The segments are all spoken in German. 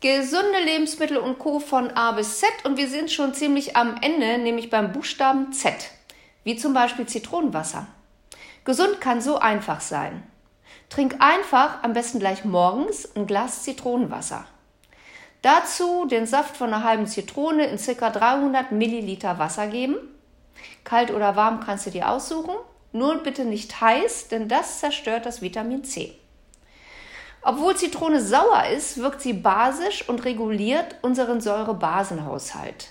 Gesunde Lebensmittel und Co. von A bis Z und wir sind schon ziemlich am Ende, nämlich beim Buchstaben Z, wie zum Beispiel Zitronenwasser. Gesund kann so einfach sein. Trink einfach, am besten gleich morgens, ein Glas Zitronenwasser. Dazu den Saft von einer halben Zitrone in ca. 300 Milliliter Wasser geben. Kalt oder warm kannst du dir aussuchen. Nur bitte nicht heiß, denn das zerstört das Vitamin C. Obwohl Zitrone sauer ist, wirkt sie basisch und reguliert unseren Säurebasenhaushalt.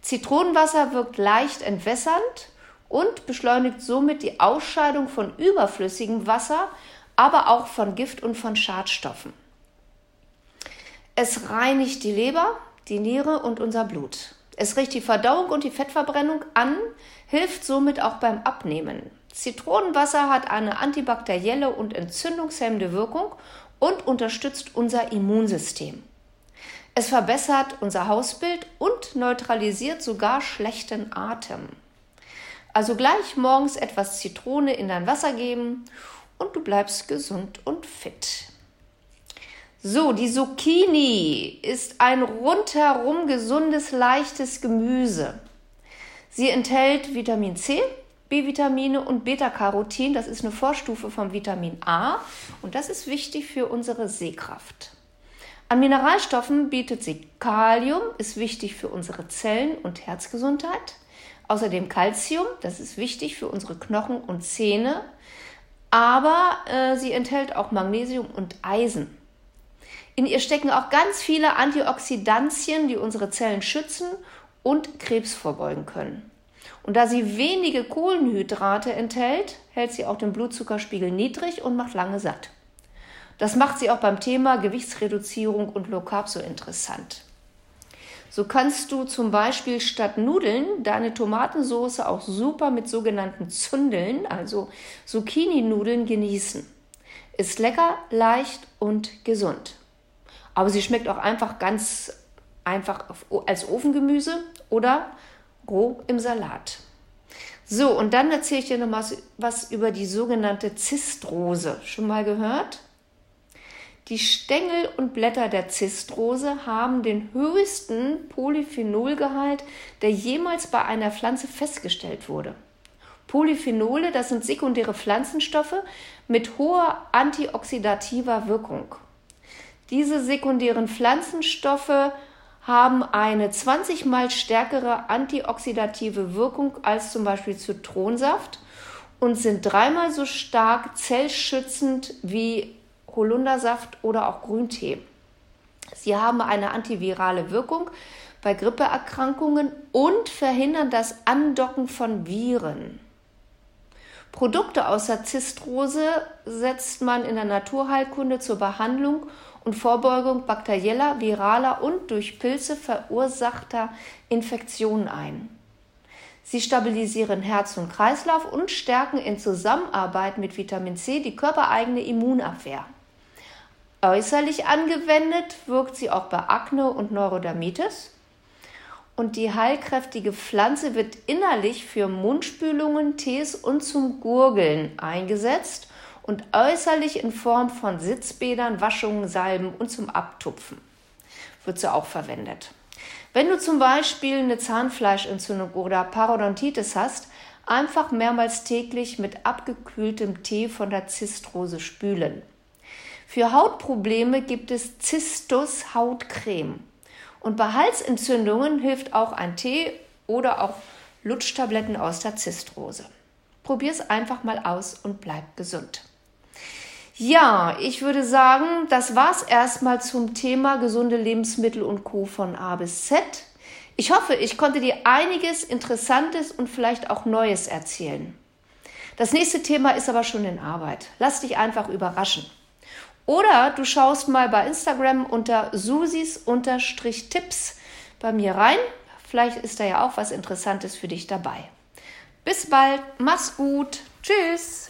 Zitronenwasser wirkt leicht entwässernd und beschleunigt somit die Ausscheidung von überflüssigem Wasser, aber auch von Gift und von Schadstoffen. Es reinigt die Leber, die Niere und unser Blut. Es riecht die Verdauung und die Fettverbrennung an, hilft somit auch beim Abnehmen. Zitronenwasser hat eine antibakterielle und entzündungshemmende Wirkung und unterstützt unser Immunsystem. Es verbessert unser Hausbild und neutralisiert sogar schlechten Atem. Also gleich morgens etwas Zitrone in dein Wasser geben und du bleibst gesund und fit. So, die Zucchini ist ein rundherum gesundes, leichtes Gemüse. Sie enthält Vitamin C, B-Vitamine und Beta-Carotin. Das ist eine Vorstufe vom Vitamin A und das ist wichtig für unsere Sehkraft. An Mineralstoffen bietet sie Kalium, ist wichtig für unsere Zellen und Herzgesundheit. Außerdem Calcium, das ist wichtig für unsere Knochen und Zähne. Aber äh, sie enthält auch Magnesium und Eisen. In ihr stecken auch ganz viele Antioxidantien, die unsere Zellen schützen und Krebs vorbeugen können. Und da sie wenige Kohlenhydrate enthält, hält sie auch den Blutzuckerspiegel niedrig und macht lange satt. Das macht sie auch beim Thema Gewichtsreduzierung und Low Carb so interessant. So kannst du zum Beispiel statt Nudeln deine Tomatensauce auch super mit sogenannten Zündeln, also Zucchini-Nudeln, genießen. Ist lecker, leicht und gesund. Aber sie schmeckt auch einfach ganz einfach als Ofengemüse oder roh im Salat. So, und dann erzähle ich dir noch mal was über die sogenannte Zistrose. Schon mal gehört? Die Stängel und Blätter der Zistrose haben den höchsten Polyphenolgehalt, der jemals bei einer Pflanze festgestellt wurde. Polyphenole, das sind sekundäre Pflanzenstoffe mit hoher antioxidativer Wirkung. Diese sekundären Pflanzenstoffe haben eine 20 mal stärkere antioxidative Wirkung als zum Beispiel Zitronensaft und sind dreimal so stark zellschützend wie Holundersaft oder auch Grüntee. Sie haben eine antivirale Wirkung bei Grippeerkrankungen und verhindern das Andocken von Viren. Produkte außer Zistrose setzt man in der Naturheilkunde zur Behandlung und Vorbeugung bakterieller, viraler und durch Pilze verursachter Infektionen ein. Sie stabilisieren Herz und Kreislauf und stärken in Zusammenarbeit mit Vitamin C die körpereigene Immunabwehr. Äußerlich angewendet wirkt sie auch bei Akne und Neurodermitis. Und die heilkräftige Pflanze wird innerlich für Mundspülungen, Tees und zum Gurgeln eingesetzt und äußerlich in Form von Sitzbädern, Waschungen, Salben und zum Abtupfen wird sie auch verwendet. Wenn du zum Beispiel eine Zahnfleischentzündung oder Parodontitis hast, einfach mehrmals täglich mit abgekühltem Tee von der Zistrose spülen. Für Hautprobleme gibt es Zistus Hautcreme. Und bei Halsentzündungen hilft auch ein Tee oder auch Lutschtabletten aus der Zistrose. Probier es einfach mal aus und bleib gesund. Ja, ich würde sagen, das war's erstmal zum Thema gesunde Lebensmittel und Co. von A bis Z. Ich hoffe, ich konnte dir einiges Interessantes und vielleicht auch Neues erzählen. Das nächste Thema ist aber schon in Arbeit. Lass dich einfach überraschen. Oder du schaust mal bei Instagram unter susis-tipps bei mir rein. Vielleicht ist da ja auch was Interessantes für dich dabei. Bis bald, mach's gut, tschüss.